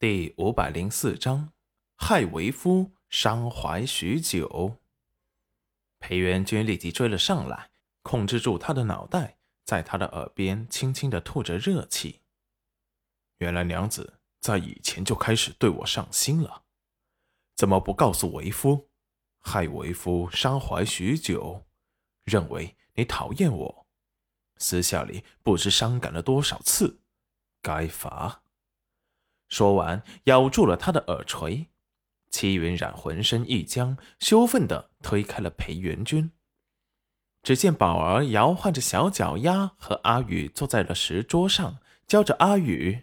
第五百零四章，害为夫伤怀许久。裴元君立即追了上来，控制住他的脑袋，在他的耳边轻轻的吐着热气。原来娘子在以前就开始对我上心了，怎么不告诉为夫？害为夫伤怀许久，认为你讨厌我，私下里不知伤感了多少次，该罚。说完，咬住了他的耳垂。戚云染浑身一僵，羞愤地推开了裴元君。只见宝儿摇晃着小脚丫，和阿宇坐在了石桌上，教着阿宇：“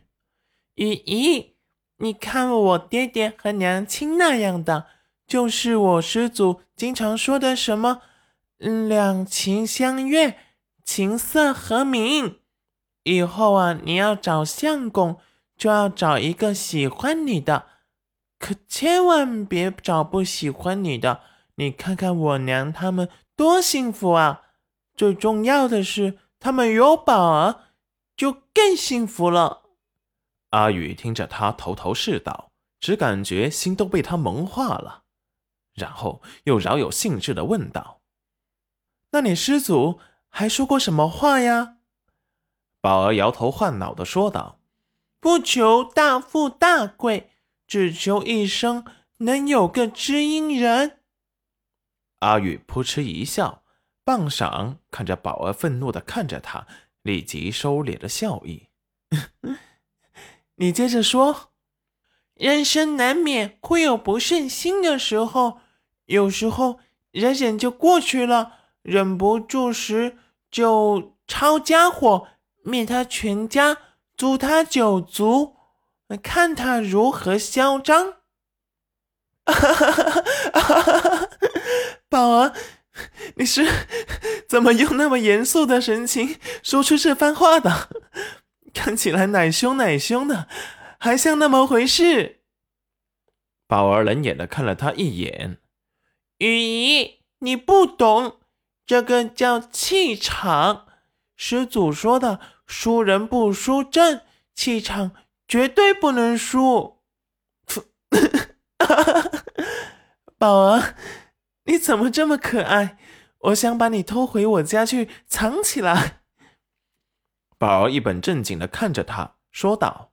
雨姨，你看我爹爹和娘亲那样的，就是我师祖经常说的什么‘两情相悦，琴瑟和鸣’。以后啊，你要找相公。”就要找一个喜欢你的，可千万别找不喜欢你的。你看看我娘他们多幸福啊！最重要的是，他们有宝儿，就更幸福了。阿宇听着他头头是道，只感觉心都被他萌化了，然后又饶有兴致的问道：“那你师祖还说过什么话呀？”宝儿摇头晃脑的说道。不求大富大贵，只求一生能有个知音人。阿宇扑哧一笑，半晌看着宝儿愤怒的看着他，立即收敛了笑意。你接着说，人生难免会有不顺心的时候，有时候忍忍就过去了，忍不住时就抄家伙灭他全家。祝他九族，看他如何嚣张！宝儿，你是怎么用那么严肃的神情说出这番话的？看起来奶凶奶凶的，还像那么回事。宝儿冷眼的看了他一眼，雨姨，你不懂，这个叫气场。师祖说的。输人不输阵，气场绝对不能输。宝儿，你怎么这么可爱？我想把你偷回我家去藏起来。宝儿一本正经的看着他，说道：“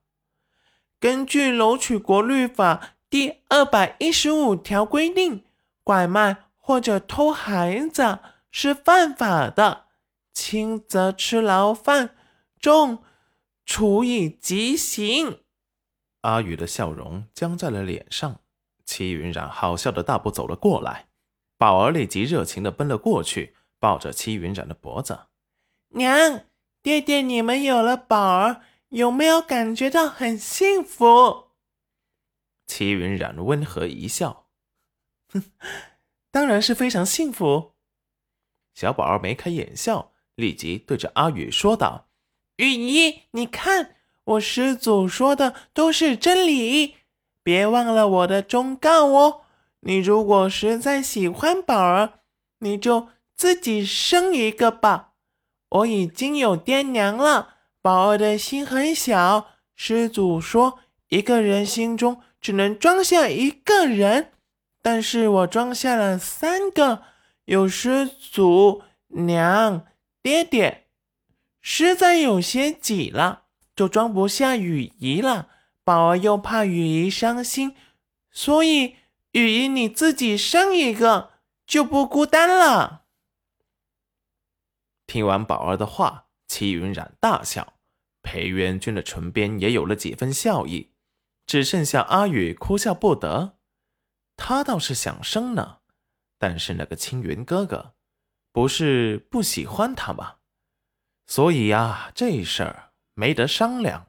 根据楼曲国律法第二百一十五条规定，拐卖或者偷孩子是犯法的，轻则吃牢饭。”重处以极刑。阿宇的笑容僵在了脸上。齐云染好笑的大步走了过来，宝儿立即热情的奔了过去，抱着齐云染的脖子：“娘，爹爹，你们有了宝儿，有没有感觉到很幸福？”齐云染温和一笑：“哼，当然是非常幸福。”小宝儿眉开眼笑，立即对着阿宇说道。雨衣，你看，我师祖说的都是真理，别忘了我的忠告哦。你如果实在喜欢宝儿，你就自己生一个吧。我已经有爹娘了，宝儿的心很小，师祖说一个人心中只能装下一个人，但是我装下了三个，有师祖、娘、爹爹。实在有些挤了，就装不下雨姨了。宝儿又怕雨姨伤心，所以雨姨你自己生一个就不孤单了。听完宝儿的话，齐云染大笑，裴元君的唇边也有了几分笑意，只剩下阿宇哭笑不得。他倒是想生呢，但是那个青云哥哥不是不喜欢他吗？所以呀，这事儿没得商量。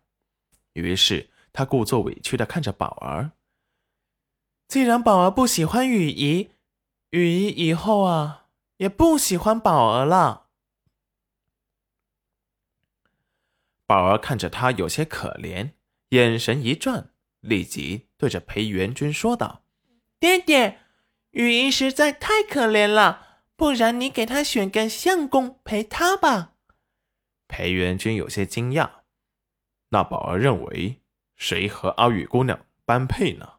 于是他故作委屈的看着宝儿。既然宝儿不喜欢雨姨，雨姨以后啊也不喜欢宝儿了。宝儿看着他有些可怜，眼神一转，立即对着裴元君说道：“爹爹，雨姨实在太可怜了，不然你给她选个相公陪她吧。”裴元君有些惊讶，那宝儿认为谁和阿雨姑娘般配呢？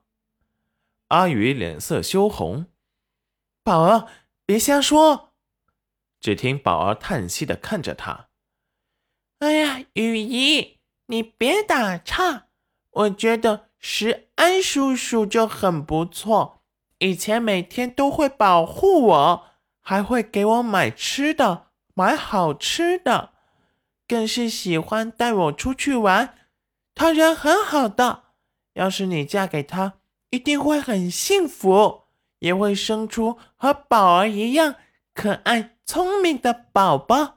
阿雨脸色羞红，宝儿，别瞎说。只听宝儿叹息的看着他：“哎呀，雨姨，你别打岔。我觉得石安叔叔就很不错，以前每天都会保护我，还会给我买吃的，买好吃的，更是喜欢带我出去玩。他人很好的，要是你嫁给他。”一定会很幸福，也会生出和宝儿一样可爱聪明的宝宝。